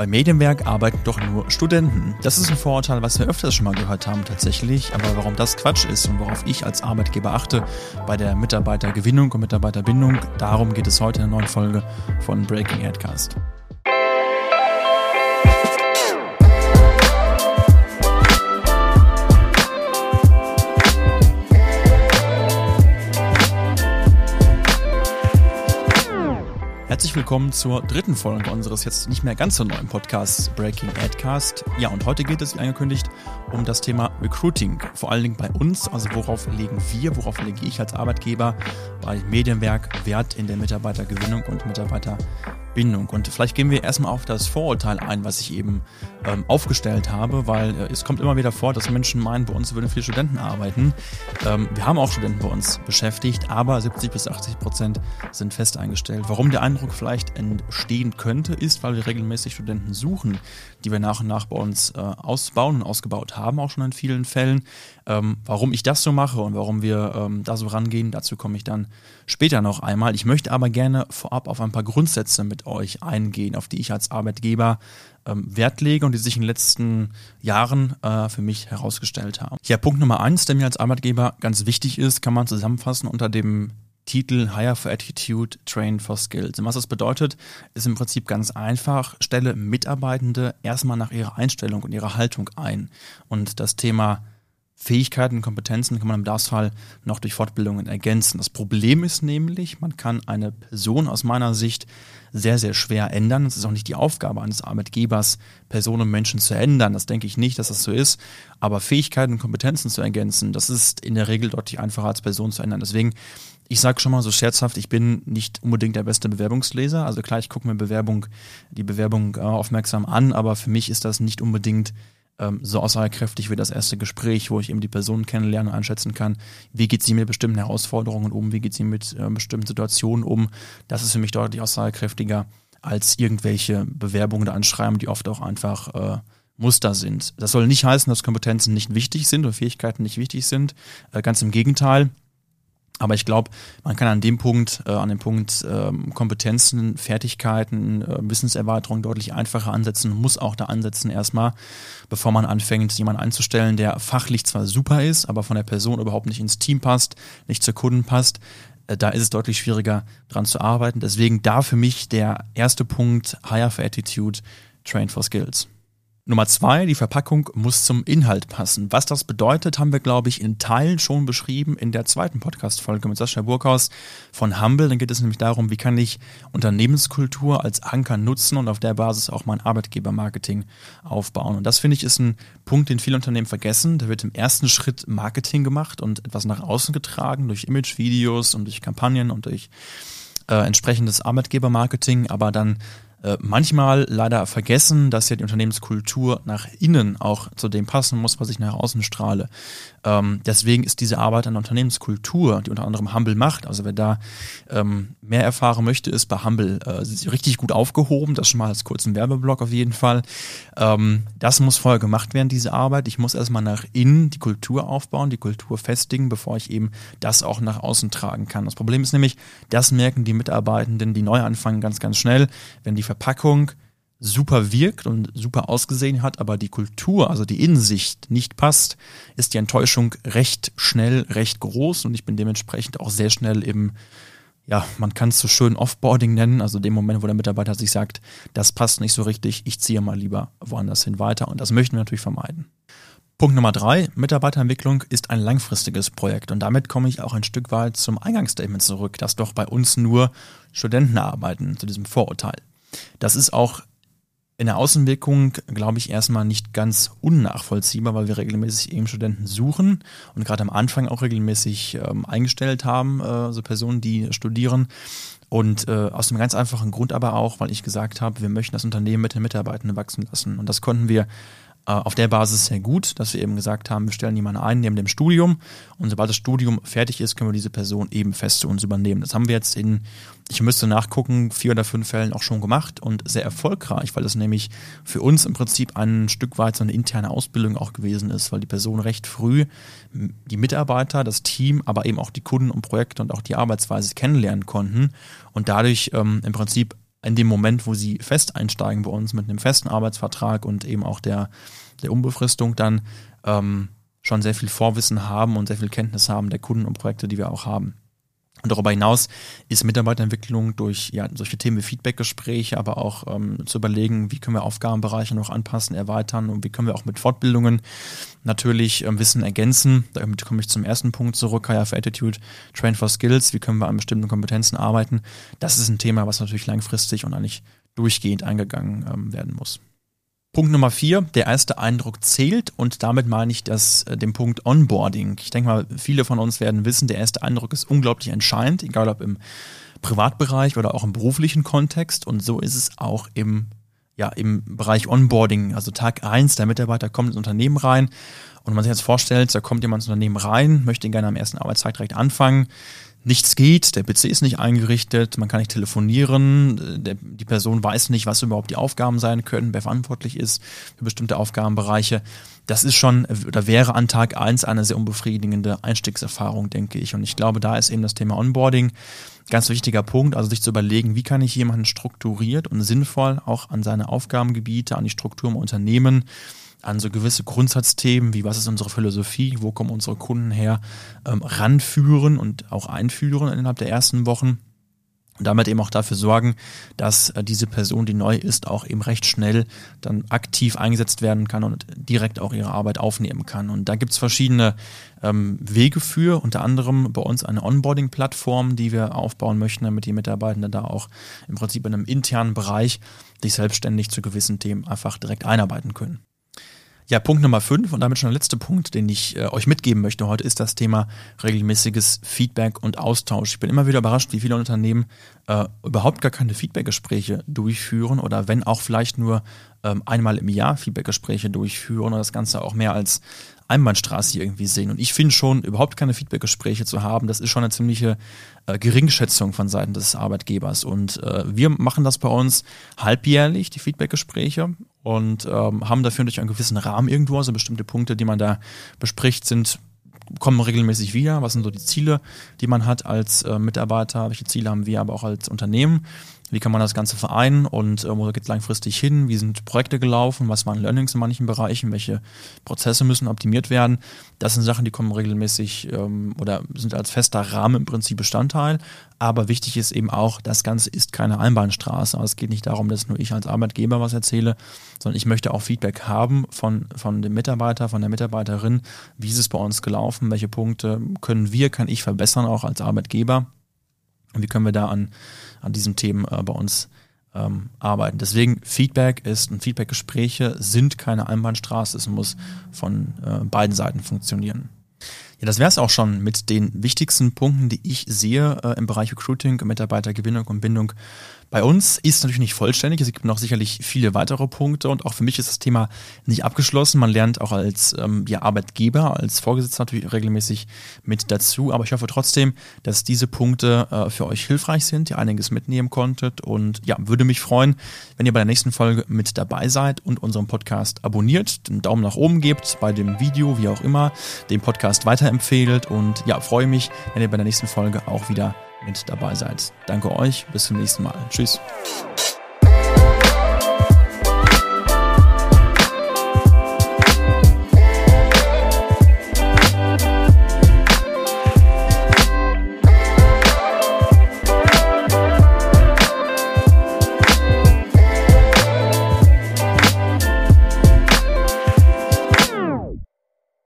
Bei Medienwerk arbeiten doch nur Studenten. Das ist ein Vorurteil, was wir öfters schon mal gehört haben tatsächlich. Aber warum das Quatsch ist und worauf ich als Arbeitgeber achte bei der Mitarbeitergewinnung und Mitarbeiterbindung, darum geht es heute in der neuen Folge von Breaking Headcast. Herzlich willkommen zur dritten Folge unseres jetzt nicht mehr ganz so neuen Podcasts Breaking Adcast. Ja, und heute geht es, wie angekündigt, um das Thema Recruiting. Vor allen Dingen bei uns, also worauf legen wir, worauf lege ich als Arbeitgeber bei Medienwerk Wert in der Mitarbeitergewinnung und Mitarbeiterbindung. Und vielleicht gehen wir erstmal auf das Vorurteil ein, was ich eben ähm, aufgestellt habe, weil äh, es kommt immer wieder vor, dass Menschen meinen, bei uns würden viele Studenten arbeiten. Ähm, wir haben auch Studenten bei uns beschäftigt, aber 70 bis 80 Prozent sind fest eingestellt. Warum der Eindruck vielleicht entstehen könnte, ist, weil wir regelmäßig Studenten suchen, die wir nach und nach bei uns äh, ausbauen und ausgebaut haben, auch schon in vielen Fällen. Ähm, warum ich das so mache und warum wir ähm, da so rangehen, dazu komme ich dann später noch einmal. Ich möchte aber gerne vorab auf ein paar Grundsätze mit euch eingehen, auf die ich als Arbeitgeber ähm, Wert lege und die sich in den letzten Jahren äh, für mich herausgestellt haben. Ja, Punkt Nummer eins, der mir als Arbeitgeber ganz wichtig ist, kann man zusammenfassen unter dem Titel Hire for Attitude, Train for Skills. Und was das bedeutet, ist im Prinzip ganz einfach, stelle Mitarbeitende erstmal nach ihrer Einstellung und ihrer Haltung ein. Und das Thema Fähigkeiten und Kompetenzen kann man im Bedarfsfall noch durch Fortbildungen ergänzen. Das Problem ist nämlich, man kann eine Person aus meiner Sicht sehr, sehr schwer ändern. Es ist auch nicht die Aufgabe eines Arbeitgebers, Personen und Menschen zu ändern. Das denke ich nicht, dass das so ist. Aber Fähigkeiten und Kompetenzen zu ergänzen, das ist in der Regel deutlich einfacher als Person zu ändern. Deswegen, ich sage schon mal so scherzhaft, ich bin nicht unbedingt der beste Bewerbungsleser. Also klar, ich gucke mir Bewerbung, die Bewerbung äh, aufmerksam an, aber für mich ist das nicht unbedingt ähm, so aussagekräftig wie das erste Gespräch, wo ich eben die Person kennenlernen einschätzen kann, wie geht sie mit bestimmten Herausforderungen um, wie geht sie mit äh, bestimmten Situationen um. Das ist für mich deutlich aussagekräftiger als irgendwelche Bewerbungen oder Anschreiben, die oft auch einfach äh, Muster sind. Das soll nicht heißen, dass Kompetenzen nicht wichtig sind oder Fähigkeiten nicht wichtig sind. Äh, ganz im Gegenteil. Aber ich glaube, man kann an dem Punkt, äh, an dem Punkt ähm, Kompetenzen, Fertigkeiten, äh, Wissenserweiterung deutlich einfacher ansetzen, muss auch da ansetzen erstmal, bevor man anfängt, jemanden einzustellen, der fachlich zwar super ist, aber von der Person überhaupt nicht ins Team passt, nicht zur Kunden passt. Äh, da ist es deutlich schwieriger dran zu arbeiten. Deswegen da für mich der erste Punkt, Hire for Attitude, Train for Skills. Nummer zwei, die Verpackung muss zum Inhalt passen. Was das bedeutet, haben wir, glaube ich, in Teilen schon beschrieben in der zweiten Podcast-Folge mit Sascha Burkhaus von Humble. Dann geht es nämlich darum, wie kann ich Unternehmenskultur als Anker nutzen und auf der Basis auch mein Arbeitgebermarketing aufbauen. Und das finde ich ist ein Punkt, den viele Unternehmen vergessen. Da wird im ersten Schritt Marketing gemacht und etwas nach außen getragen durch Imagevideos und durch Kampagnen und durch äh, entsprechendes Arbeitgebermarketing, aber dann äh, manchmal leider vergessen, dass ja die Unternehmenskultur nach innen auch zu dem passen muss, was ich nach außen strahle. Ähm, deswegen ist diese Arbeit an der Unternehmenskultur, die unter anderem Humble macht, also wer da ähm, mehr erfahren möchte, ist bei Humble äh, richtig gut aufgehoben, das schon mal als kurzen Werbeblock auf jeden Fall. Ähm, das muss vorher gemacht werden, diese Arbeit. Ich muss erstmal nach innen die Kultur aufbauen, die Kultur festigen, bevor ich eben das auch nach außen tragen kann. Das Problem ist nämlich, das merken die Mitarbeitenden, die neu anfangen, ganz, ganz schnell, wenn die Verpackung super wirkt und super ausgesehen hat, aber die Kultur, also die Innensicht nicht passt, ist die Enttäuschung recht schnell, recht groß und ich bin dementsprechend auch sehr schnell im, ja, man kann es so schön Offboarding nennen, also dem Moment, wo der Mitarbeiter sich sagt, das passt nicht so richtig, ich ziehe mal lieber woanders hin weiter und das möchten wir natürlich vermeiden. Punkt Nummer drei, Mitarbeiterentwicklung ist ein langfristiges Projekt und damit komme ich auch ein Stück weit zum Eingangsstatement zurück, dass doch bei uns nur Studenten arbeiten, zu diesem Vorurteil. Das ist auch in der Außenwirkung, glaube ich, erstmal nicht ganz unnachvollziehbar, weil wir regelmäßig eben Studenten suchen und gerade am Anfang auch regelmäßig ähm, eingestellt haben, äh, so Personen, die studieren. Und äh, aus dem ganz einfachen Grund aber auch, weil ich gesagt habe, wir möchten das Unternehmen mit den Mitarbeitenden wachsen lassen. Und das konnten wir auf der Basis sehr gut, dass wir eben gesagt haben, wir stellen jemanden ein neben dem Studium und sobald das Studium fertig ist, können wir diese Person eben fest zu uns übernehmen. Das haben wir jetzt in, ich müsste nachgucken, vier oder fünf Fällen auch schon gemacht und sehr erfolgreich, weil das nämlich für uns im Prinzip ein Stück weit so eine interne Ausbildung auch gewesen ist, weil die Person recht früh die Mitarbeiter, das Team, aber eben auch die Kunden und Projekte und auch die Arbeitsweise kennenlernen konnten und dadurch ähm, im Prinzip in dem Moment, wo sie fest einsteigen bei uns mit einem festen Arbeitsvertrag und eben auch der, der Unbefristung dann ähm, schon sehr viel Vorwissen haben und sehr viel Kenntnis haben der Kunden und Projekte, die wir auch haben. Und darüber hinaus ist Mitarbeiterentwicklung durch ja, solche Themen wie Feedbackgespräche, aber auch ähm, zu überlegen, wie können wir Aufgabenbereiche noch anpassen, erweitern und wie können wir auch mit Fortbildungen natürlich ähm, Wissen ergänzen. Damit komme ich zum ersten Punkt zurück, Hire for Attitude, Train for Skills, wie können wir an bestimmten Kompetenzen arbeiten. Das ist ein Thema, was natürlich langfristig und eigentlich durchgehend eingegangen ähm, werden muss. Punkt Nummer vier, der erste Eindruck zählt und damit meine ich das, äh, den Punkt Onboarding. Ich denke mal, viele von uns werden wissen, der erste Eindruck ist unglaublich entscheidend, egal ob im Privatbereich oder auch im beruflichen Kontext und so ist es auch im, ja, im Bereich Onboarding. Also Tag eins, der Mitarbeiter kommt ins Unternehmen rein und man sich jetzt vorstellt, da kommt jemand ins Unternehmen rein, möchte gerne am ersten Arbeitstag direkt anfangen, nichts geht, der PC ist nicht eingerichtet, man kann nicht telefonieren, der, die Person weiß nicht, was überhaupt die Aufgaben sein können, wer verantwortlich ist für bestimmte Aufgabenbereiche. Das ist schon oder wäre an Tag eins eine sehr unbefriedigende Einstiegserfahrung, denke ich. Und ich glaube, da ist eben das Thema Onboarding ganz wichtiger Punkt, also sich zu überlegen, wie kann ich jemanden strukturiert und sinnvoll auch an seine Aufgabengebiete, an die Struktur im Unternehmen an so gewisse Grundsatzthemen wie was ist unsere Philosophie, wo kommen unsere Kunden her, ähm, ranführen und auch einführen innerhalb der ersten Wochen. Und damit eben auch dafür sorgen, dass äh, diese Person, die neu ist, auch eben recht schnell dann aktiv eingesetzt werden kann und direkt auch ihre Arbeit aufnehmen kann. Und da gibt's verschiedene ähm, Wege für, unter anderem bei uns eine Onboarding-Plattform, die wir aufbauen möchten, damit die Mitarbeitenden da auch im Prinzip in einem internen Bereich sich selbstständig zu gewissen Themen einfach direkt einarbeiten können. Ja, Punkt Nummer fünf und damit schon der letzte Punkt, den ich äh, euch mitgeben möchte heute, ist das Thema regelmäßiges Feedback und Austausch. Ich bin immer wieder überrascht, wie viele Unternehmen äh, überhaupt gar keine Feedbackgespräche durchführen oder wenn auch vielleicht nur ähm, einmal im Jahr Feedbackgespräche durchführen und das Ganze auch mehr als Einbahnstraße irgendwie sehen. Und ich finde schon, überhaupt keine Feedbackgespräche zu haben, das ist schon eine ziemliche äh, Geringschätzung von Seiten des Arbeitgebers. Und äh, wir machen das bei uns halbjährlich, die Feedbackgespräche, und ähm, haben dafür natürlich einen gewissen Rahmen irgendwo. Also bestimmte Punkte, die man da bespricht, sind kommen regelmäßig wieder. Was sind so die Ziele, die man hat als äh, Mitarbeiter? Welche Ziele haben wir aber auch als Unternehmen? Wie kann man das Ganze vereinen und äh, wo geht es langfristig hin? Wie sind Projekte gelaufen? Was waren Learnings in manchen Bereichen? Welche Prozesse müssen optimiert werden? Das sind Sachen, die kommen regelmäßig ähm, oder sind als fester Rahmen im Prinzip Bestandteil. Aber wichtig ist eben auch, das Ganze ist keine Einbahnstraße. Also es geht nicht darum, dass nur ich als Arbeitgeber was erzähle, sondern ich möchte auch Feedback haben von, von dem Mitarbeiter, von der Mitarbeiterin. Wie ist es bei uns gelaufen? Welche Punkte können wir, kann ich verbessern auch als Arbeitgeber? Und wie können wir da an an diesen Themen äh, bei uns ähm, arbeiten. Deswegen Feedback ist und Feedbackgespräche sind keine Einbahnstraße, es muss von äh, beiden Seiten funktionieren. Ja, das wäre es auch schon mit den wichtigsten Punkten, die ich sehe äh, im Bereich Recruiting, Mitarbeitergewinnung und Bindung bei uns ist natürlich nicht vollständig. Es gibt noch sicherlich viele weitere Punkte und auch für mich ist das Thema nicht abgeschlossen. Man lernt auch als ähm, ja, Arbeitgeber, als Vorgesetzter natürlich regelmäßig mit dazu. Aber ich hoffe trotzdem, dass diese Punkte äh, für euch hilfreich sind, ihr einiges mitnehmen konntet und ja, würde mich freuen, wenn ihr bei der nächsten Folge mit dabei seid und unseren Podcast abonniert, einen Daumen nach oben gebt bei dem Video, wie auch immer, den Podcast weiterempfehlt und ja, freue mich, wenn ihr bei der nächsten Folge auch wieder mit dabei seid. Danke euch, bis zum nächsten Mal. Tschüss.